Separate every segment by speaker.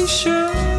Speaker 1: be sure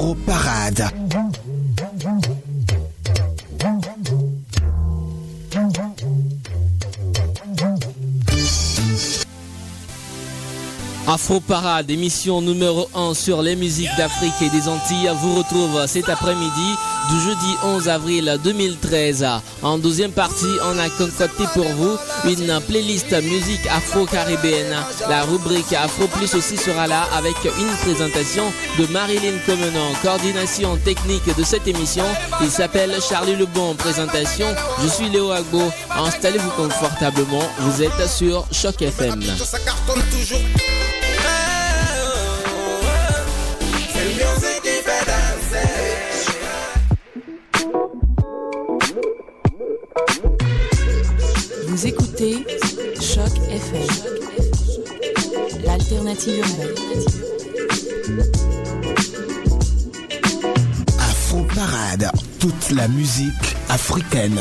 Speaker 2: Afro Parade.
Speaker 3: Afro Parade, émission numéro 1 sur les musiques d'Afrique et des Antilles, vous retrouve cet après-midi du jeudi 11 avril 2013. En deuxième partie, on a concocté pour vous une playlist musique afro-caribéenne. La rubrique Afro Plus aussi sera là avec une présentation de Marilyn Comenon, coordination technique de cette émission. Il s'appelle Charlie Lebon, présentation. Je suis Léo Agbo. Installez-vous confortablement, vous êtes sur Choc FM.
Speaker 4: Écoutez Choc FM, l'alternative urbaine.
Speaker 2: Afro Parade, toute la musique africaine.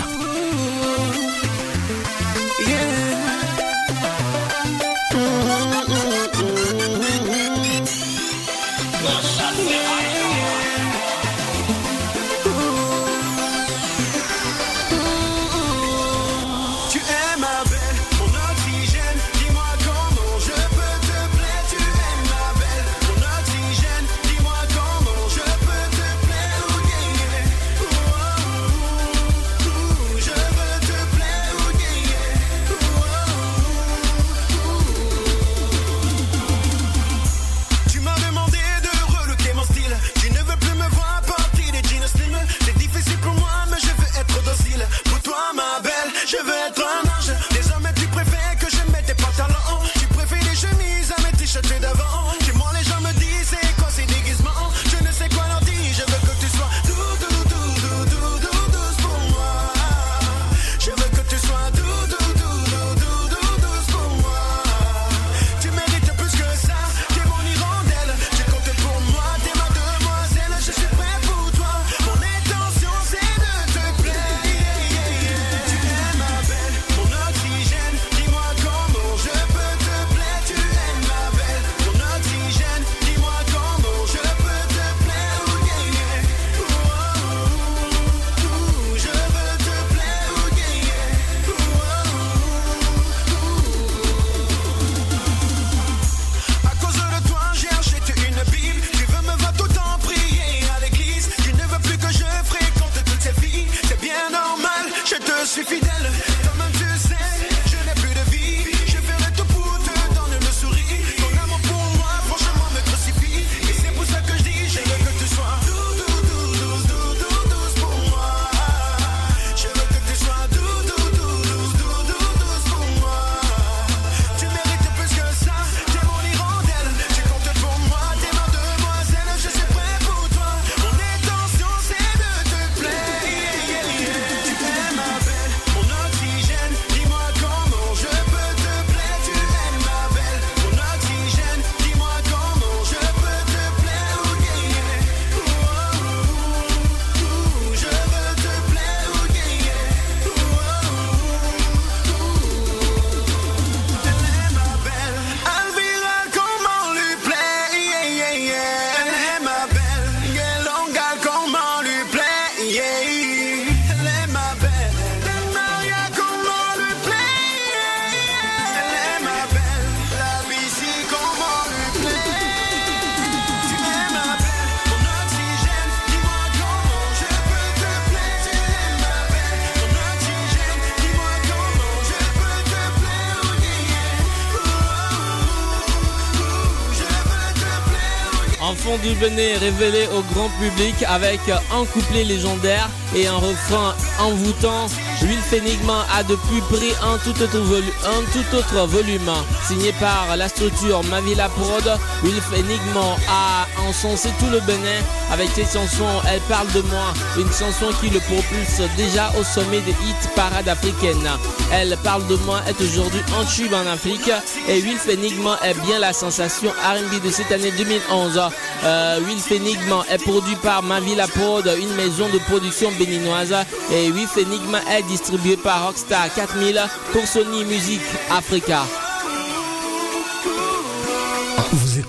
Speaker 3: Un fond du Benet révélé au grand public avec un couplet légendaire et un refrain envoûtant. Wilf Enigma a depuis pris un tout autre, volume signé par la structure Mavila Prod. Wilf Enigma a encensé tout le Benin avec cette chanson Elle parle de moi, une chanson qui le propulse déjà au sommet des hits parades africaines. Elle parle de moi est aujourd'hui un tube en Afrique et Wilf Enigma est bien la sensation R&B de cette année 2011. Euh, Enigma est produit par Mavila Prod, une maison de production béninoise et Wilf Enigma est distribué par Rockstar 4000 pour Sony Music Africa.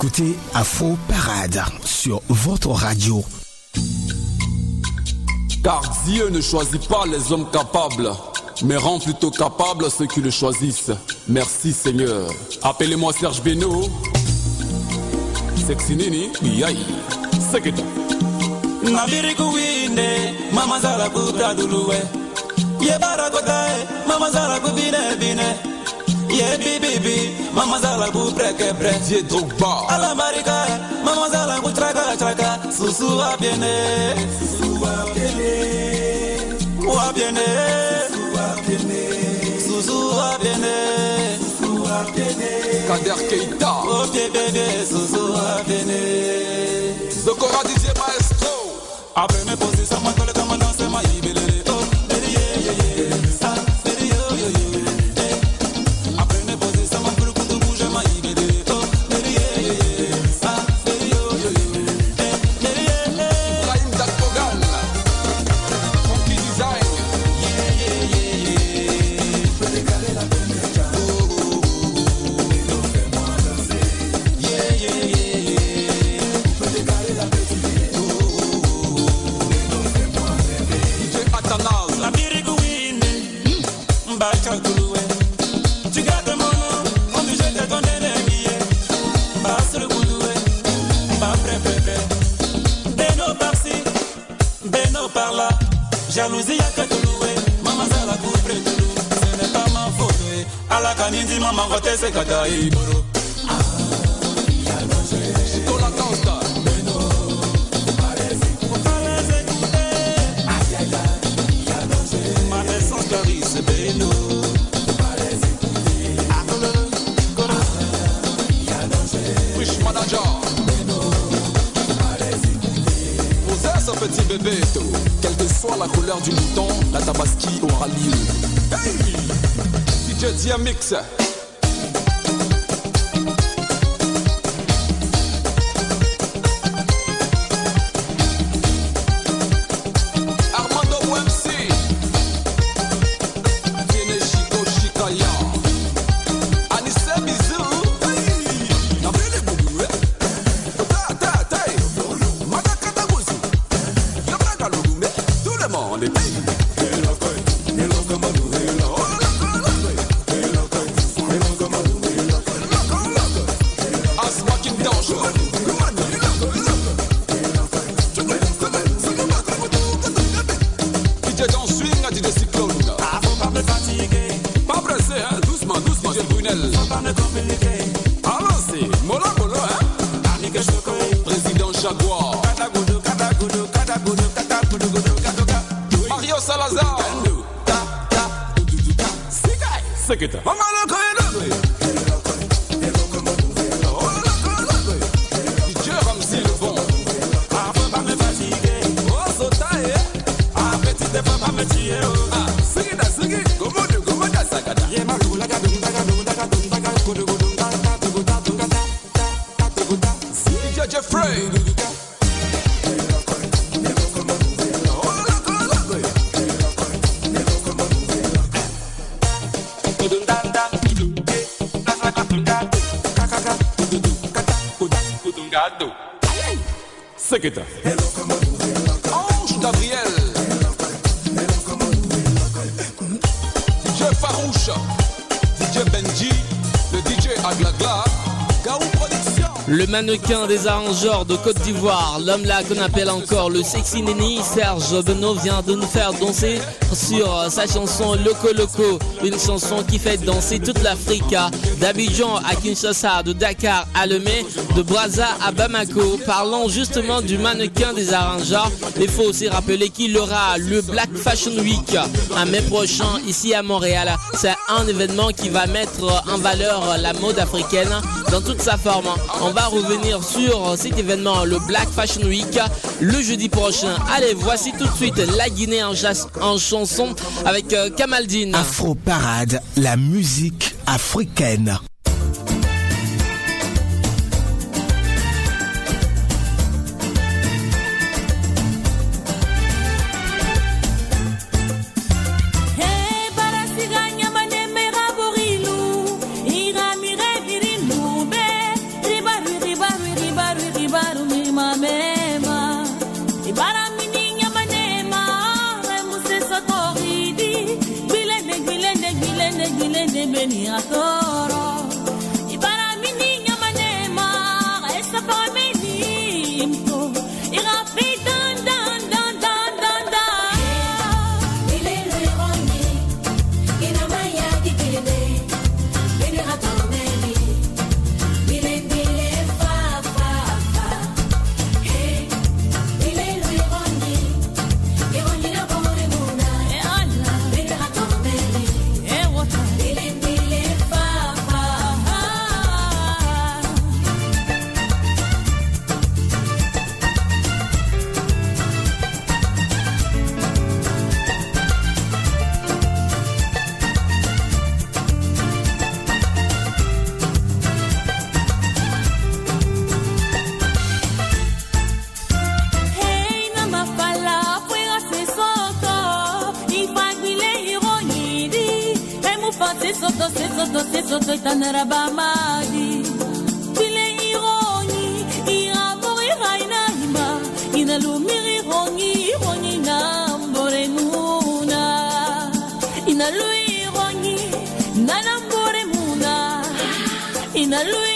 Speaker 2: Écoutez Afro Parade sur votre radio.
Speaker 5: Car Dieu ne choisit pas les hommes capables, mais rend plutôt capables ceux qui le choisissent. Merci Seigneur. Appelez-moi Serge Beno. Sexy Nini, Yai. Seketa.
Speaker 6: nabiri kuwine mama zala kubra duluwe ye bara kotae mama zala kubine bine ye bibibi mama zala kubreke bre
Speaker 5: Dieu Drogba.
Speaker 6: ala marika. Mama zala kutraka traka susu wa biene. Susu wa biene. Wa biene. Susu wa biene. Susu wa biene.
Speaker 5: Kader Keita.
Speaker 6: oh bébé susu wa biene.
Speaker 5: Zokora DJ Maestro.
Speaker 6: Après mes positions,
Speaker 3: mannequin des arrangeurs de Côte d'Ivoire, l'homme là qu'on appelle encore le sexy Nini, Serge Benoît vient de nous faire danser sur sa chanson Loco Loco, une chanson qui fait danser toute l'Afrique, d'Abidjan à Kinshasa, de Dakar à Lemay, de Brazza à Bamako. Parlons justement du mannequin des arrangeurs. Il faut aussi rappeler qu'il aura le Black Fashion Week un mai prochain ici à Montréal. C'est un événement qui va mettre en valeur la mode africaine dans toute sa forme. On va revenir sur cet événement, le Black Fashion Week, le jeudi prochain. Allez, voici tout de suite la Guinée en, en chanson avec euh, Kamaldine.
Speaker 7: Afro Parade, la musique africaine.
Speaker 3: ina lui rongi na nambore muna ina lui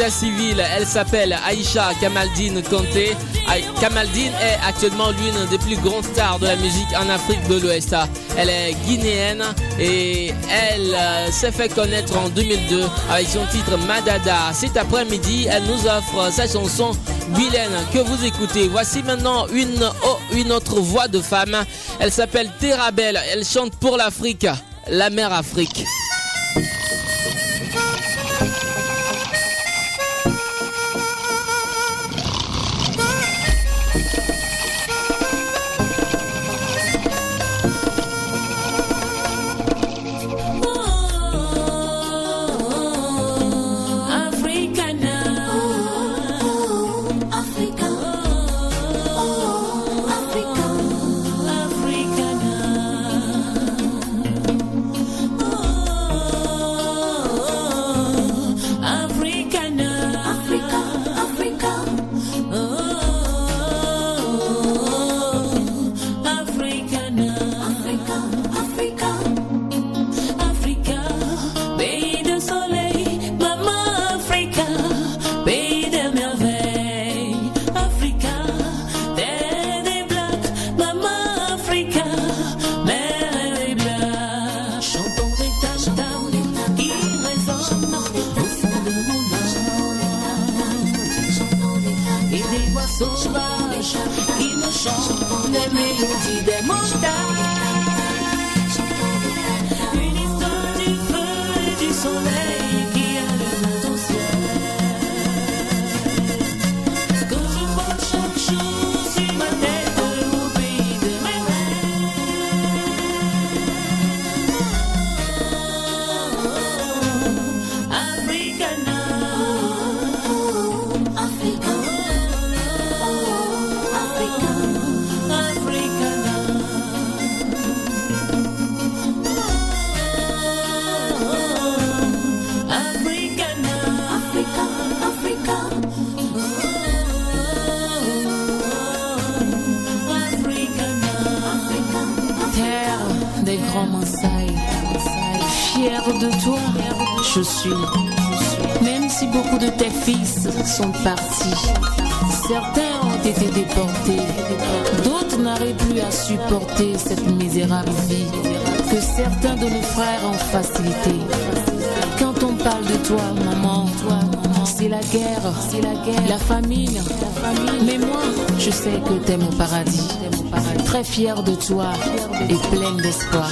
Speaker 3: l'état civil. Elle s'appelle Aïcha Kamaldine Conté. Kamaldine est actuellement l'une des plus grandes stars de la musique en Afrique de l'Ouest. Elle est guinéenne et elle euh, s'est fait connaître en 2002 avec son titre Madada. Cet après-midi, elle nous offre sa chanson Vilaine que vous écoutez. Voici maintenant une, oh, une autre voix de femme. Elle s'appelle Terabelle. Elle chante pour l'Afrique, la mère Afrique.
Speaker 4: e digo sua uvas e no chão onde é meio de demonstrar. De toi, je suis. Même si beaucoup de tes fils sont partis, certains ont été déportés, d'autres n'arrivent plus à supporter cette misérable vie que certains de nos frères ont facilité. Quand on parle de toi, maman, c'est la guerre, c'est la guerre, la famine. Mais moi, je sais que t'aimes au paradis. Très fière de toi et pleine d'espoir.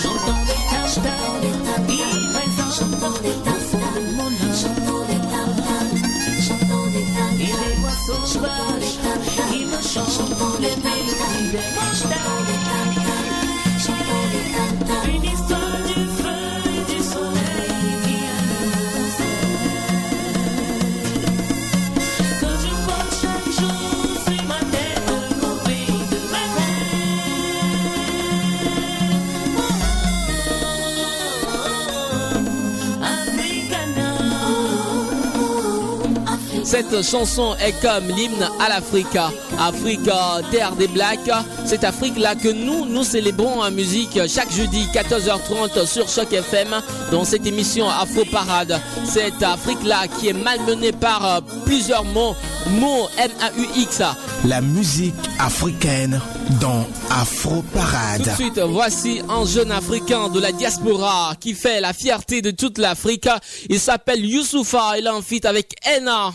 Speaker 3: Cette chanson est comme l'hymne à l'Afrique. Afrique, terre des blacks. Cette Afrique-là que nous, nous célébrons en musique chaque jeudi 14h30 sur Choc FM dans cette émission Afro Parade. Cette Afrique-là qui est malmenée par euh, plusieurs mots, mots M-A-U-X.
Speaker 2: La musique africaine dans Afro
Speaker 3: Tout
Speaker 2: Parade.
Speaker 3: de suite, voici un jeune africain de la diaspora qui fait la fierté de toute l'Afrique. Il s'appelle Youssoufa. Il est en feat avec Ena.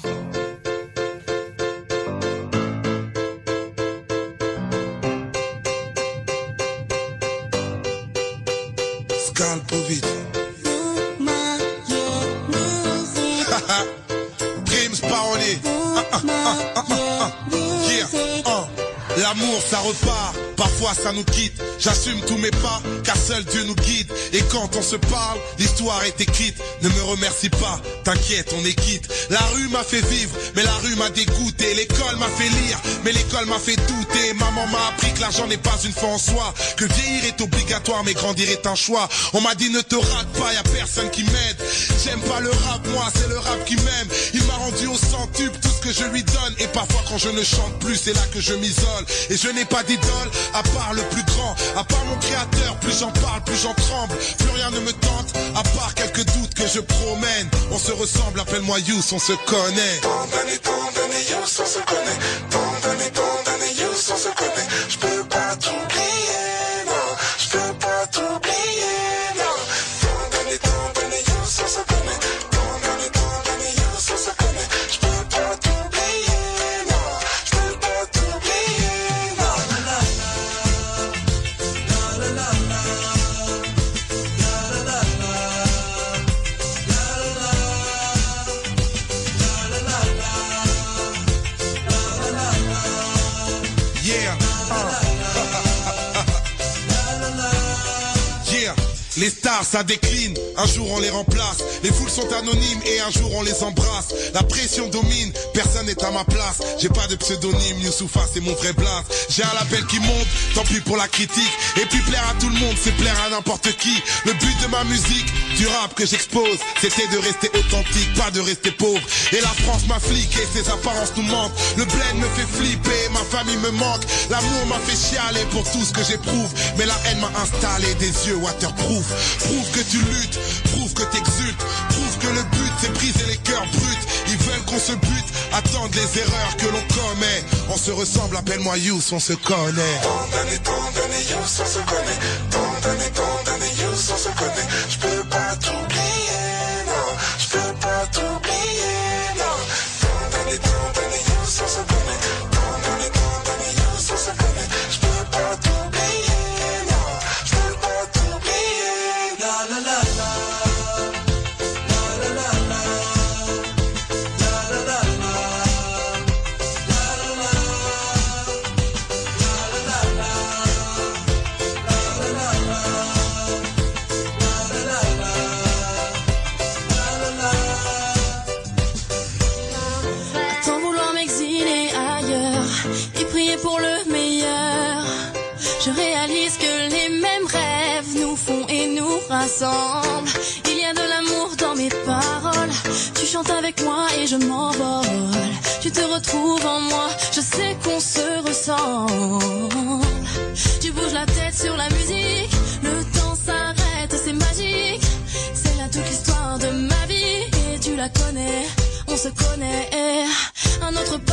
Speaker 8: L'amour ça repart, parfois ça nous quitte. J'assume tous mes pas, car seul Dieu nous guide. Et quand on se parle, l'histoire est écrite. Ne me remercie pas, t'inquiète, on est quitte. La rue m'a fait vivre, mais la rue m'a dégoûté. L'école m'a fait lire, mais l'école m'a fait douter. Maman m'a appris que l'argent n'est pas une fin en soi. Que vieillir est obligatoire, mais grandir est un choix. On m'a dit ne te rate pas, y a personne qui m'aide. J'aime pas le rap, moi, c'est le rap qui m'aime. Rendu au centuple tout ce que je lui donne. Et parfois quand je ne chante plus, c'est là que je m'isole. Et je n'ai pas d'idole, à part le plus grand, à part mon créateur. Plus j'en parle, plus j'en tremble. Plus rien ne me tente, à part quelques doutes que je promène. On se ressemble, appelle-moi Yous, on se connaît. Yous, on se connaît. Tant d'années, Yous, on se connaît. Les stars, ça décline, un jour on les remplace. Les foules sont anonymes et un jour on les embrasse. La pression domine, personne n'est à ma place. J'ai pas de pseudonyme, Youssoufa c'est mon vrai blase. J'ai un label qui monte, tant pis pour la critique. Et puis plaire à tout le monde, c'est plaire à n'importe qui. Le but de ma musique, du rap que j'expose, c'était de rester authentique, pas de rester pauvre. Et la France m'afflique et ses apparences nous mentent. Le bled me fait flipper, ma famille me manque. L'amour m'a fait chialer pour tout ce que j'éprouve. Mais la haine m'a installé des yeux waterproof. Prouve que tu luttes, prouve que t'exultes, prouve que le but c'est briser les cœurs bruts. Ils veulent qu'on se bute, attendent les erreurs que l'on commet. On se ressemble, appelle-moi Youss, on se connaît. Tant d'années, tant Youss, on se connaît.
Speaker 9: Il y a de l'amour dans mes paroles. Tu chantes avec moi et je m'envole. Tu te retrouves en moi, je sais qu'on se ressemble. Tu bouges la tête sur la musique, le temps s'arrête, c'est magique. C'est là toute l'histoire de ma vie et tu la connais, on se connaît. Un autre pas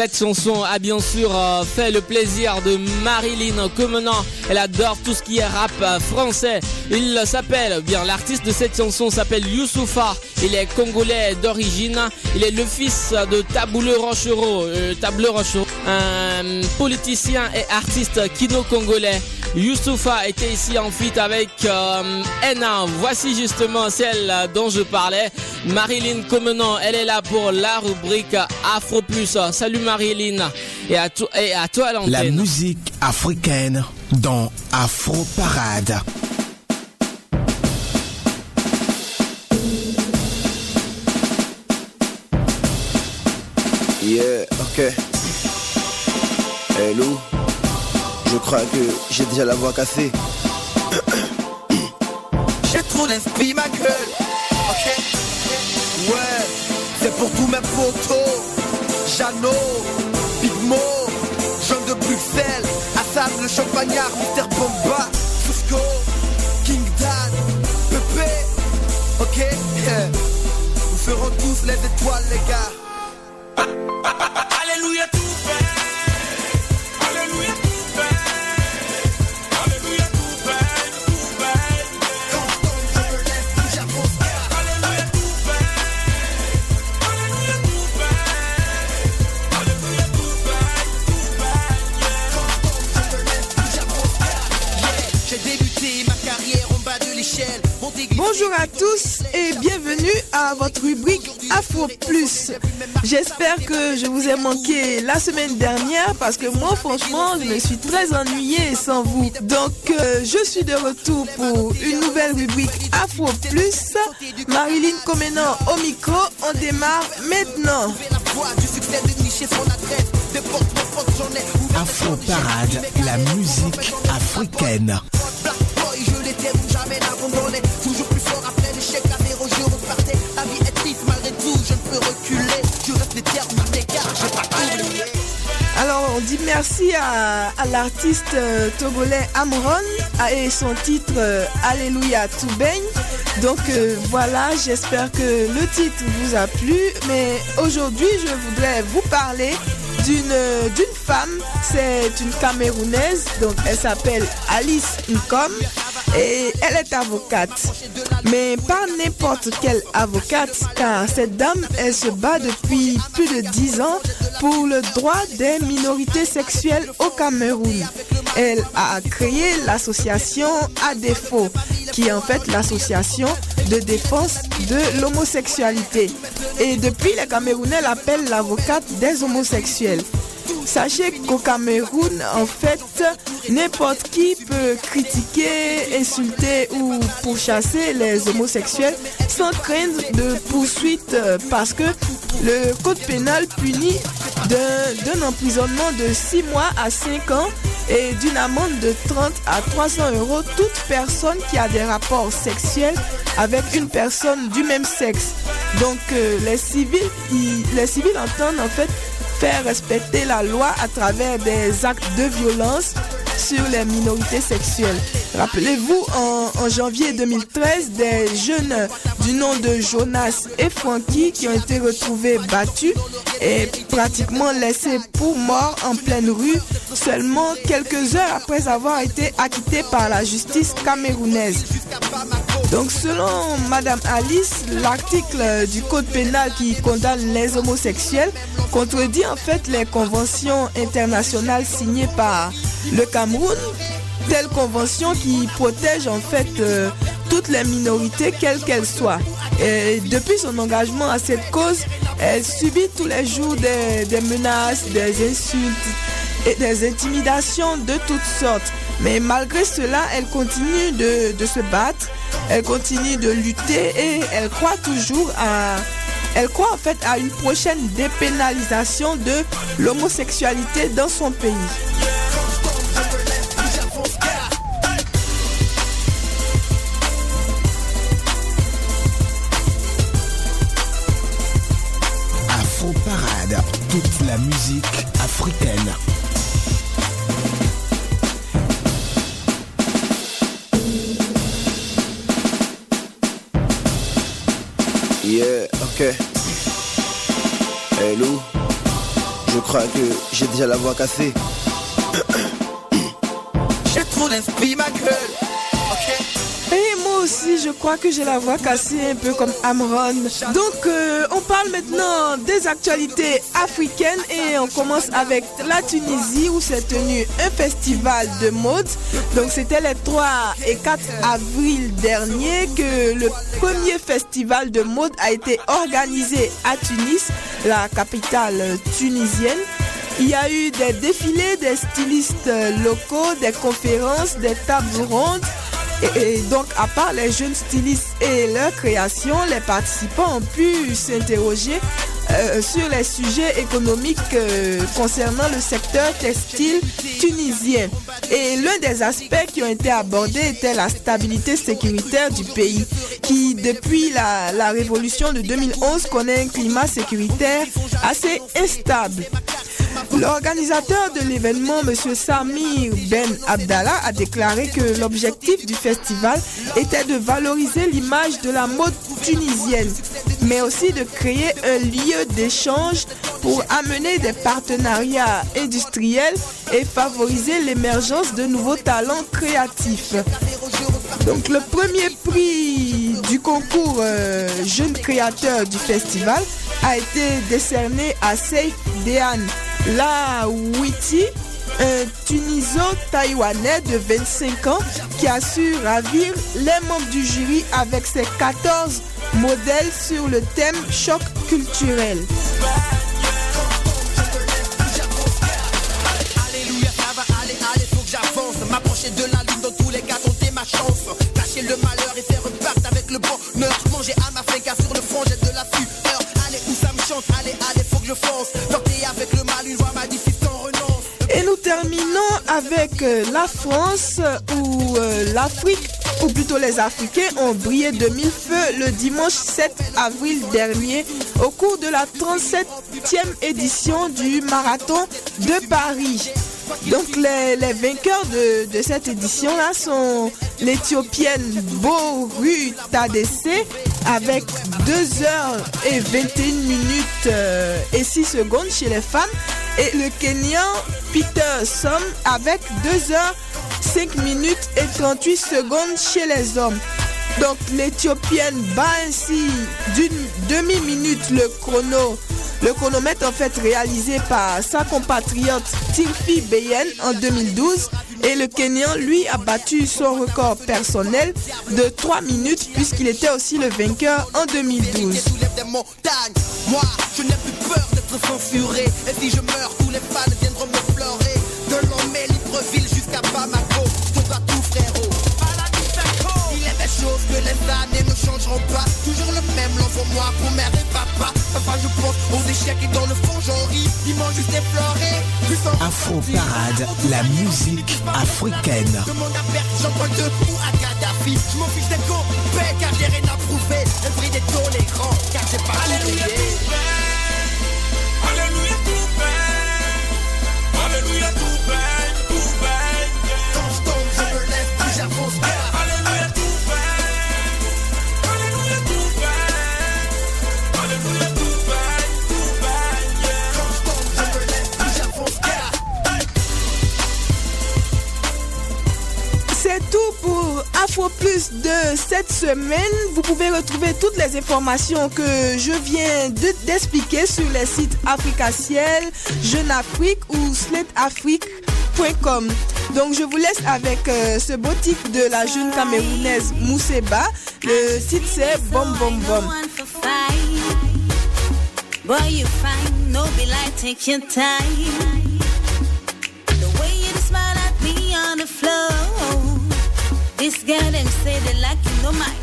Speaker 3: Cette chanson a bien sûr euh, fait le plaisir de Marilyn Comenant. Elle adore tout ce qui est rap euh, français. Il s'appelle, bien l'artiste de cette chanson s'appelle Youssoufa. Il est congolais d'origine. Il est le fils de Tabouleux Rochereau. Euh, un politicien et artiste kino-congolais. Youssoufa était ici en feat avec euh, N1. Voici justement celle dont je parlais. Marilyn Comenant, elle est là pour la rubrique Afro Plus. Salut Marilyn. Et à, to- et à toi
Speaker 2: La
Speaker 3: l'antenne.
Speaker 2: musique africaine dans Afro Parade.
Speaker 10: Yeah, ok. Hello. Je crois que j'ai déjà la voix cassée. j'ai trop d'esprit, ma gueule. Ok. Ouais, c'est pour tous mes photos. Jeannot, Big Mo, Jean de Bruxelles, Assad le champagnard, Mister Bomba, Fusco, King Dan, Pepe. Ok. Nous ferons tous les étoiles, les gars.
Speaker 11: Alléluia
Speaker 12: Bonjour à tous et bienvenue à votre rubrique Afro Plus. J'espère que je vous ai manqué la semaine dernière parce que moi franchement je me suis très ennuyée sans vous. Donc euh, je suis de retour pour une nouvelle rubrique Afro Plus. Marilyn Comenant au micro, on démarre maintenant.
Speaker 2: Afro Parade, la musique africaine.
Speaker 10: Black boy, je l'étais, vous jamais abandonné. Toujours
Speaker 12: Alors on dit merci à, l'artiste euh, togolais Amron et son titre euh, Alléluia tout baigne. Donc euh, voilà, j'espère que le titre vous a plu. Mais aujourd'hui, je voudrais vous parler d'une d'une femme. C'est une Camerounaise, donc elle s'appelle Alice Nkom. Et elle est avocate. Mais pas n'importe quelle avocate, car cette dame, elle se bat depuis plus de 10 ans pour le droit des minorités sexuelles au Cameroun. Elle a créé l'association ADEFO, qui est en fait l'association de défense de l'homosexualité. Et depuis, les Camerounais l'appellent l'avocate des homosexuels. Sachez qu'au Cameroun, en fait, n'importe qui peut critiquer, insulter ou pourchasser les homosexuels sans craindre de poursuite parce que le code pénal punit d'un emprisonnement de 6 mois à 5 ans et d'une amende de 30 à 300 euros toute personne qui a des rapports sexuels avec une personne du même sexe. Donc euh, les civils entendent en fait faire respecter la loi à travers des actes de violence sur les minorités sexuelles. Rappelez-vous, en, janvier 2013, des jeunes du nom de Jonas et Frankie qui ont été retrouvés battus et pratiquement laissés pour morts en pleine rue seulement quelques heures après avoir été acquittés par la justice camerounaise. Donc selon Madame Alice, l'article du code pénal qui condamne les homosexuels contredit en fait les conventions internationales signées par le Cameroun, telle convention qui protège en fait euh, toutes les minorités quelles qu'elles soient. Et depuis son engagement à cette cause, elle subit tous les jours des, des menaces, des insultes et des intimidations de toutes sortes. Mais malgré cela, elle continue de, de se battre, elle continue de lutter et elle croit toujours à... Elle croit en fait à une prochaine dépénalisation de l'homosexualité dans son pays.
Speaker 2: Afro Parade, toute la musique africaine.
Speaker 13: Yeah, ok. Hey Lou, je crois que j'ai déjà la voix cassée. j'ai trop d'esprit, ma gueule. Ok.
Speaker 12: Aussi, je crois que j'ai la voix cassée un peu comme Amron. Donc, euh, on parle maintenant des actualités africaines et on commence avec la Tunisie où s'est tenu un festival de mode. Donc, c'était les 3 et 4 avril dernier que le premier festival de mode a été organisé à Tunis, la capitale tunisienne. Il y a eu des défilés des stylistes locaux, des conférences, des tables rondes. Et, donc, à part les jeunes stylistes et leur création, les participants ont pu s'interroger euh, sur les sujets économiques euh, concernant le secteur textile tunisien. Et l'un des aspects qui ont été abordés était la stabilité sécuritaire du pays, qui depuis la, la révolution de 2011 connaît un climat sécuritaire assez instable. L'organisateur de l'événement, M. Samir Ben Abdallah, a déclaré que l'objectif du festival était de valoriser l'image de la mode tunisienne, mais aussi de créer un lieu d'échange pour amener des partenariats industriels et favoriser l'émergence de nouveaux talents créatifs. Donc le premier prix du concours euh, Jeune créateur du festival a été décerné à Seif Dehan Lawiti, un Tuniso-Taïwanais de 25 ans qui a su ravir les membres du jury avec ses 14 modèles sur le thème choc culturel.
Speaker 10: Et.
Speaker 12: Et nous terminons avec euh, la France euh, où euh, l'Afrique, ou plutôt les Africains, ont brillé de mille feux le dimanche 7 avril dernier au cours de la 37e édition du marathon de Paris. Donc les, vainqueurs de, cette édition-là sont l'Éthiopienne Boru Tadesse avec 2 heures et 21 minutes euh, et 6 secondes chez les femmes et le Kenyan Peter Som avec 2 heures 5 minutes et 38 secondes chez les hommes. Donc l'Éthiopienne bat ainsi d'une demi-minute le chrono. Le chronomètre en fait réalisé par sa compatriote Tirfi Beyen en 2012 et le Kenyan lui a battu son record personnel de 3 minutes puisqu'il était aussi le vainqueur en 2012.
Speaker 10: soulève des montagnes. Moi, je n'ai plus peur d'être censuré. Et si je meurs, tous les fans viendront me pleurer. De Lomé, Libreville jusqu'à Bamako. Choses que les années ne changeront pas. Toujours le même, l'envoie-moi pour mère et papa. Parfois je pense aux échecs et dans le fond j'en ris. Dis-moi juste effleuré.
Speaker 2: Afro Parade, la musique africaine.
Speaker 10: Demande à Jean-Paul II ou à Gaddafi. Je m'en fiche des copains car j'ai rien à prouver. Esprit des tolérants car j'ai pas
Speaker 6: Alléluia, Tout
Speaker 12: pour Afro Plus de cette semaine. Vous pouvez retrouver toutes les informations que je viens de- d'expliquer sur les sites Africa Ciel, Jeune Afrique ou slateafrique.com. Donc je vous laisse avec euh, ce beau titre de la jeune camerounaise Mousseba. Le site c'est Bom Bom Bom.
Speaker 14: Girl them say they like you no mind.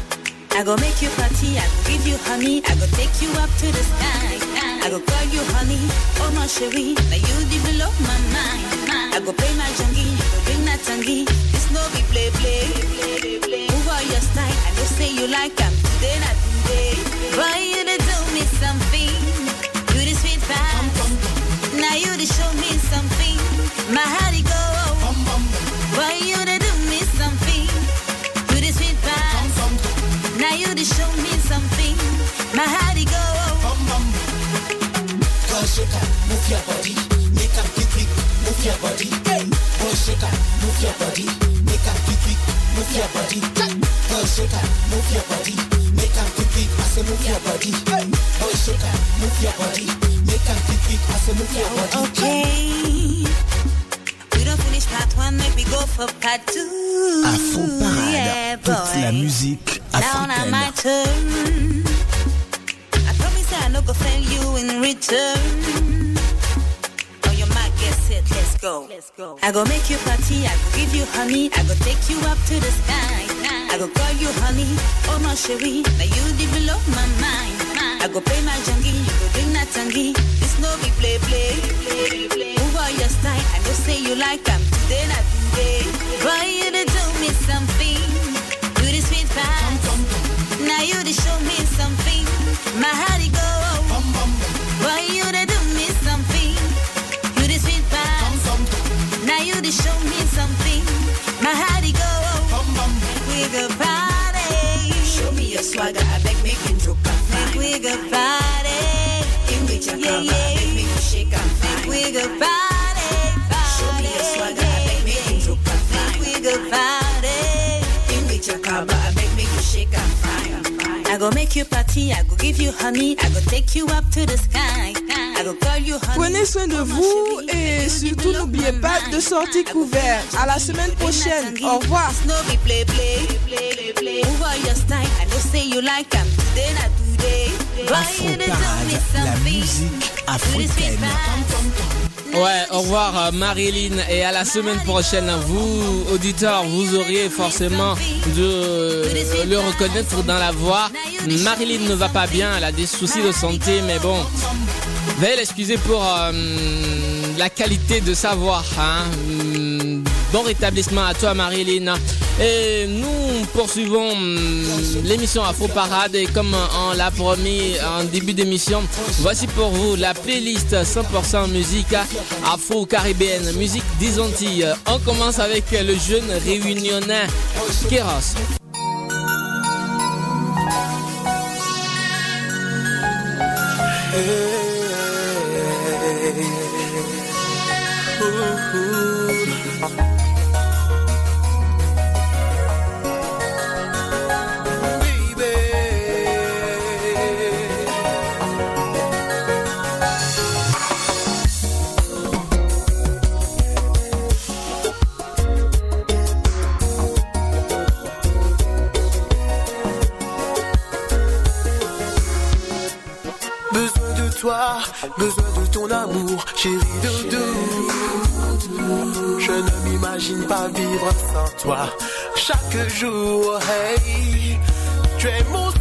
Speaker 14: I go make you party, I go give you honey, I go take you up to the sky. I go call you honey, oh my cherie, now you deep below my mind. I go play my junkie, you go bring that tangy. This no be play play. Move on your style, I know say you like 'em today, not today. Boy, you done do me something, you the sweet pie. Now you done show me something, my heart
Speaker 15: shake up, move your body, make up quick quick, move your body. Boy, shake up, move your body, make up quick quick, move your body. Girl, shake up, move your body, make up quick quick, I say move your body. Boy, shake up, move your body, make up quick quick, I say move your body.
Speaker 14: Okay. We don't finish part one, make we go for part two.
Speaker 2: Parade,
Speaker 14: Yeah,
Speaker 2: toute la musique
Speaker 14: Down on my
Speaker 2: africaine.
Speaker 14: turn. I promise I no go fail you in return. Oh, on your mark, get set, let's go. Let's go. I go make you party, I go give you honey, I go take you up to the sky. I go call you honey, oh my cherie, now you deep below my mind. I go play my junkie, you go bring that tangy. This no be play play. Move on your style, I know say you like 'em today, not today. Boy, you done do me something. You the sweet pie. Now you done show me something. My heart
Speaker 12: Prenez soin de vous et surtout n'oubliez pas de sortir couvert. À la semaine prochaine. Au revoir.
Speaker 2: Afro Parade, la musique africaine.
Speaker 3: Ouais, au revoir euh, Marilyn et à la semaine prochaine. Vous, auditeurs, vous auriez forcément de euh, le reconnaître dans la voix. Marilyn ne va pas bien, elle a des soucis de santé, mais bon, veuillez l'excuser pour euh, la qualité de sa voix. hein. Bon rétablissement à toi Marilyn. Et nous poursuivons hum, l'émission Afro Parade et comme on l'a promis en début d'émission, voici pour vous la playlist 100% musique afro-caribéenne, musique des Antilles. On commence avec le jeune réunionnais Kéros.
Speaker 16: Strik mon amour, chérie doudou. Je ne m'imagine pas vivre sans toi. Chaque jour, hey, tu es mon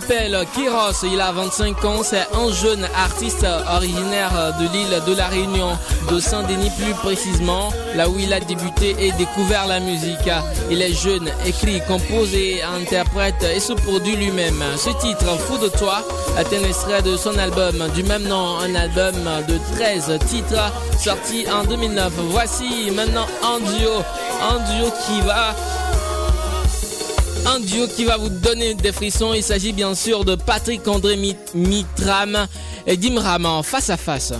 Speaker 3: s'appelle Kiros, il a 25 ans, c'est un jeune artiste originaire de l'île de la Réunion, de Saint-Denis plus précisément, là où il a débuté et découvert la musique. Il est jeune, écrit, compose interprète et se produit lui-même. Ce titre, Fou de toi, est un extrait de son album du même nom, un album de 13 titres sorti en 2009. Voici maintenant un duo, un duo qui va un duo qui va vous donner des frissons. Il s'agit bien sûr de Patrick André Mitram et Dimram en face à face.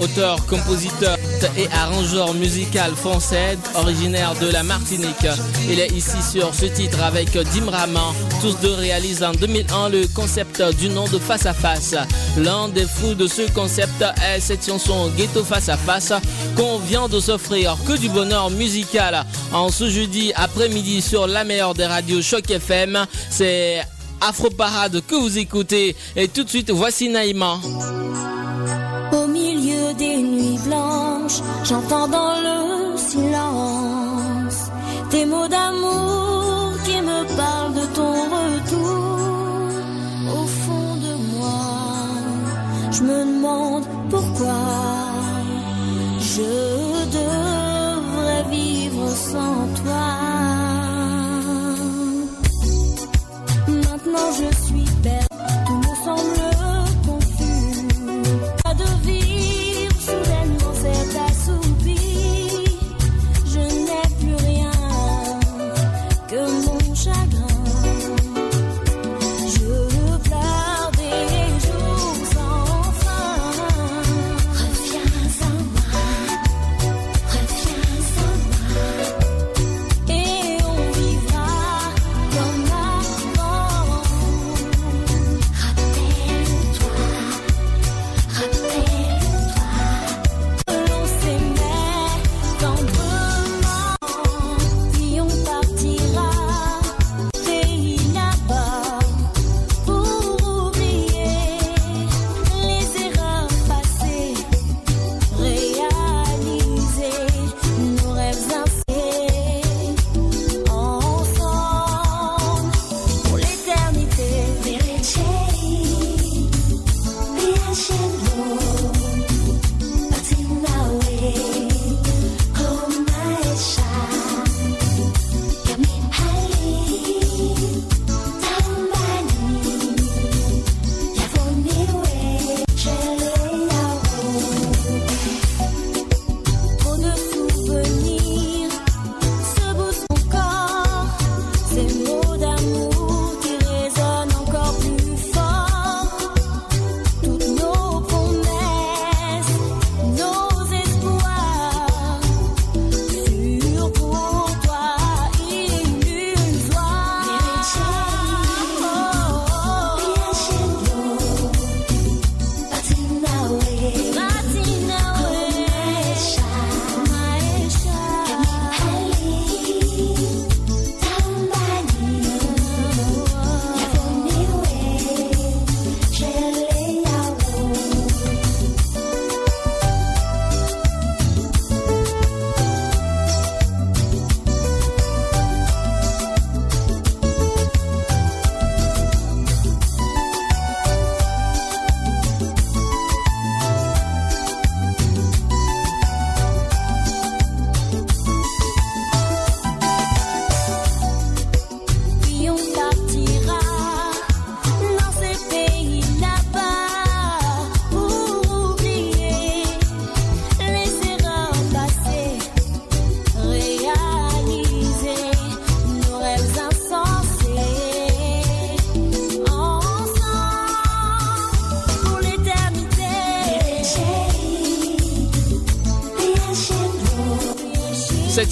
Speaker 3: Auteur, compositeur et arrangeur musical français, originaire de la Martinique. Il est ici sur ce titre avec Dim Raman. Tous deux réalisent en 2001 le concept du nom de Face à Face. L'un des fous de ce concept est cette chanson Ghetto Face à Face qu'on vient de s'offrir que du bonheur musical en ce jeudi après-midi sur la meilleure des radios Choc FM. C'est Afro Parade que vous écoutez. Et tout de suite, voici Naïma.
Speaker 17: J'entends dans le silence tes mots d'amour qui me parlent de ton retour. Au fond de moi, je me demande pourquoi je devrais vivre sans toi. Maintenant je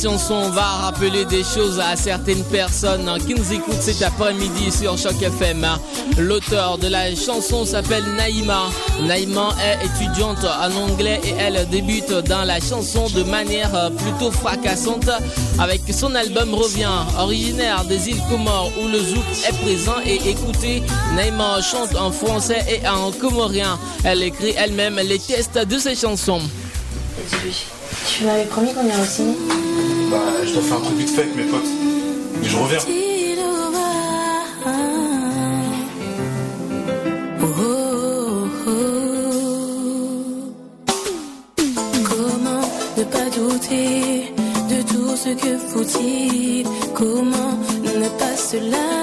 Speaker 3: Cette chanson va rappeler des choses à certaines personnes qui nous écoutent cet après-midi sur Choc FM. L'auteur de la chanson s'appelle Naïma. Naïma est étudiante en anglais et elle débute dans la chanson de manière euh, plutôt fracassante avec son album Revient. Originaire des îles Comores où le zouk est présent et écouté, Naïma chante en français et en comorien. Elle écrit elle-même les textes de ses chansons.
Speaker 18: Tu m'avais promis qu'on
Speaker 9: je dois faire un truc vite fait avec mes potes. Mais je reviens.
Speaker 17: Comment ne pas douter de tout ce que faut-il? Comment ne pas se lasser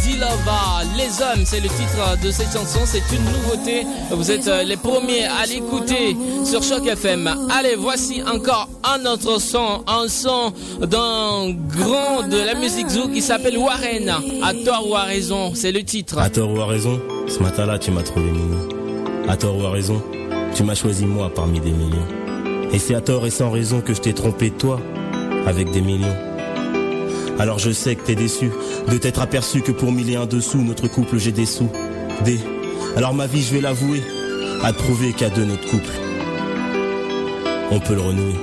Speaker 16: Dilova. Les hommes, c'est le titre de cette chanson. C'est une nouveauté. Vous êtes euh, les premiers à l'écouter sur Choc FM. Allez, voici encore un autre son. Un son d'un grand de la musique zoo qui s'appelle Warren. À tort ou à raison, c'est le titre.
Speaker 19: À tort ou à raison, ce matin-là, tu m'as trouvé mignon. À tort ou à raison, tu m'as choisi moi parmi des millions. Et c'est à tort et sans raison que je t'ai trompé toi, avec des millions. Alors je sais que t'es déçu de t'être aperçu que pour mille et un dessous, notre couple j'ai des sous. Des. Alors ma vie, je vais l'avouer, à prouver qu'à deux notre couple, on peut le renouer.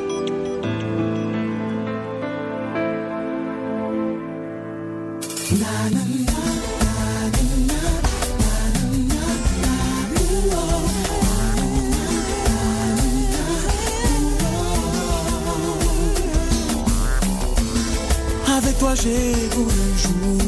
Speaker 16: true.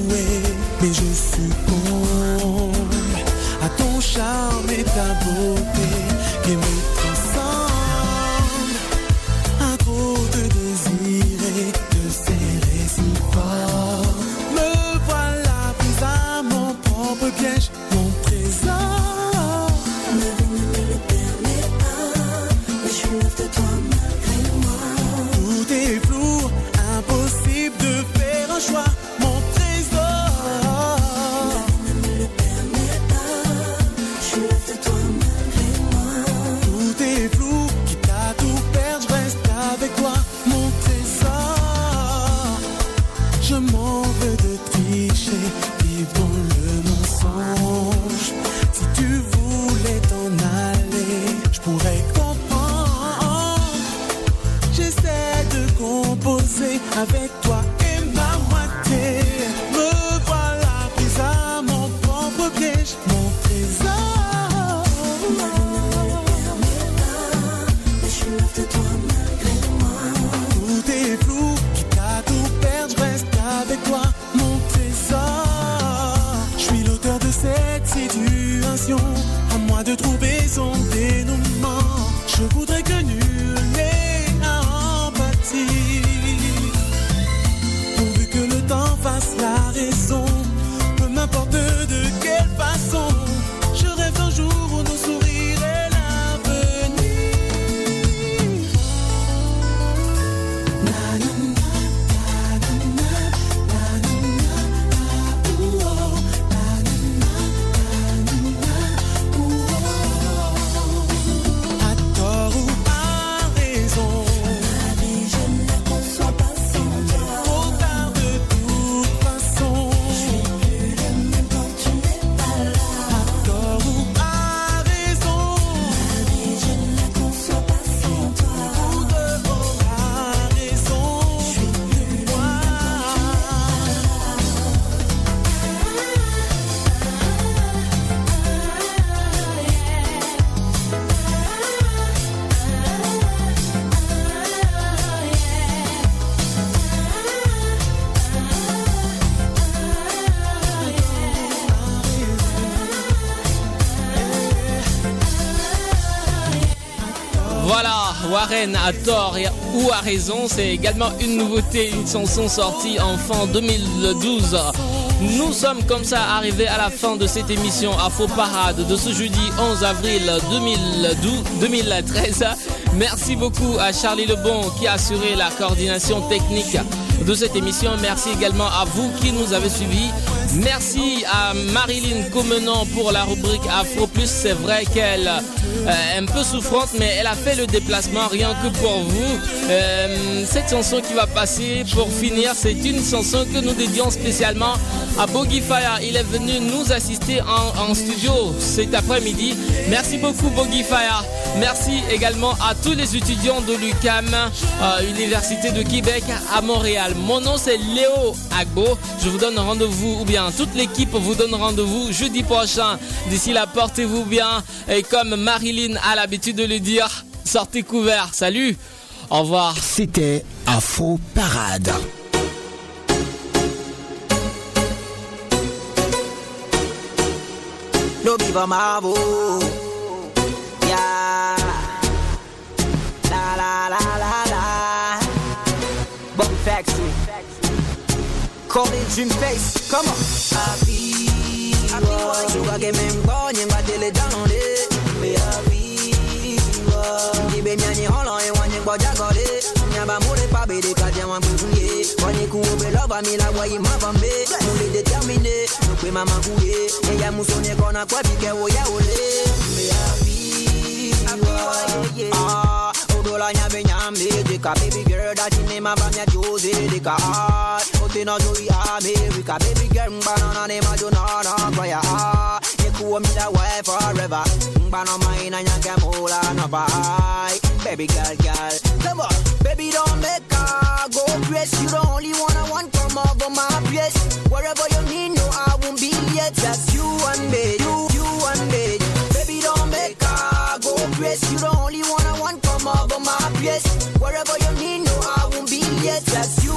Speaker 16: A tort ou a raison, c'est également une nouveauté, une chanson sortie en fin 2012. Nous sommes comme ça arrivés à la fin de cette émission Afro Parade de ce jeudi 11 avril 2012, 2013. Merci beaucoup à Charlie Lebon qui a assuré la coordination technique de cette émission. Merci également à vous qui nous avez suivis. Merci à Marilyn Comenant pour la rubrique Afro Plus. C'est vrai qu'elle euh, un peu souffrante, mais elle a fait le déplacement rien que pour vous. Euh, cette chanson qui va passer pour finir, c'est une chanson que nous dédions spécialement à Bogi Fire. Il est venu nous assister en, studio cet après-midi. Merci beaucoup Bogi Fire. Merci également à tous les étudiants de l'UCAM, euh, Université de Québec à Montréal. Mon nom c'est Léo Agbo. Je vous donne rendez-vous, ou bien toute l'équipe vous donne rendez-vous jeudi prochain. D'ici là, portez-vous bien. Et comme Marilyn a l'habitude de le dire, sortez couverts. Salut, au revoir.
Speaker 2: C'était Afro Parade.
Speaker 10: No Courage une face, comment Happy Suka kimempoa nyimba tele down Be happy Kibe myani holo ewa nyimbo jagole Nyaba mure pabede kadia wambuye Wanye kuobe lova mila wayi mavambe Mule determine Nukwe mama kuye Eya musonye kona kwa pike woya ole Be happy Happy Odola nyabe nyambe Dika baby girl that you name avanya jose Dika ah otina joy America. Baby girl banana name a Jonana Kwa ya ah, nikuwa mi la wife forever. Mbana maina nyake mula na bye Baby girl, girl, come on. Baby don't make her go press You the only one I want come over my place Wherever you need, no I won't be late Just you and me, you, you and me. Baby don't make her go press You the only one I want come over my place Wherever you need, no I won't be late Just you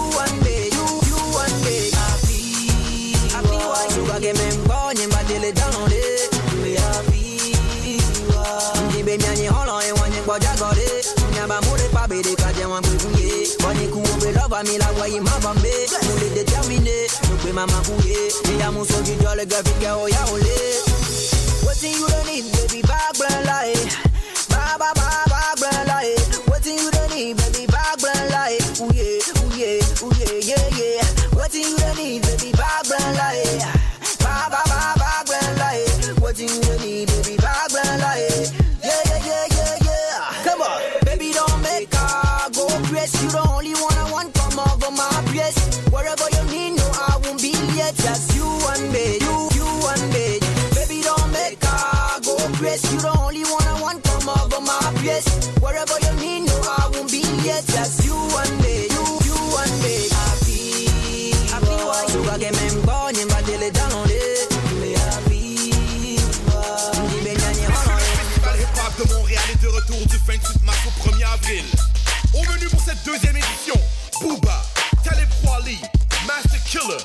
Speaker 10: Mani kou mbe lova mi la waye mabambe Mou le determine, nou kwe mama kouye. Mi ya mou so jole girl fi ke o ya ole. Wetin you don't need baby bag blind light
Speaker 20: avril. Au menu pour cette deuxième édition, Booba, Talib Kweli, Master Killer,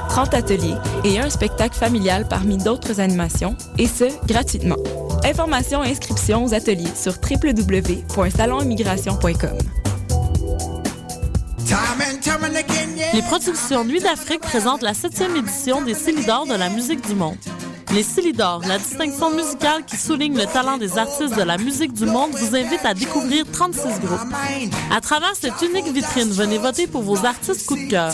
Speaker 21: 30 ateliers et un spectacle familial parmi d'autres animations, et ce, gratuitement. Informations et inscriptions aux ateliers sur www.salonimmigration.com.
Speaker 7: Les productions Nuit d'Afrique présentent la 7e édition des Célidors de la musique du monde. Les Célidors, la distinction musicale qui souligne le talent des artistes de la musique du monde, vous invite à découvrir 36 groupes. À travers cette unique vitrine, venez voter pour vos artistes coup de cœur.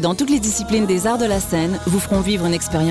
Speaker 22: dans toutes les disciplines des arts de la scène vous feront vivre une expérience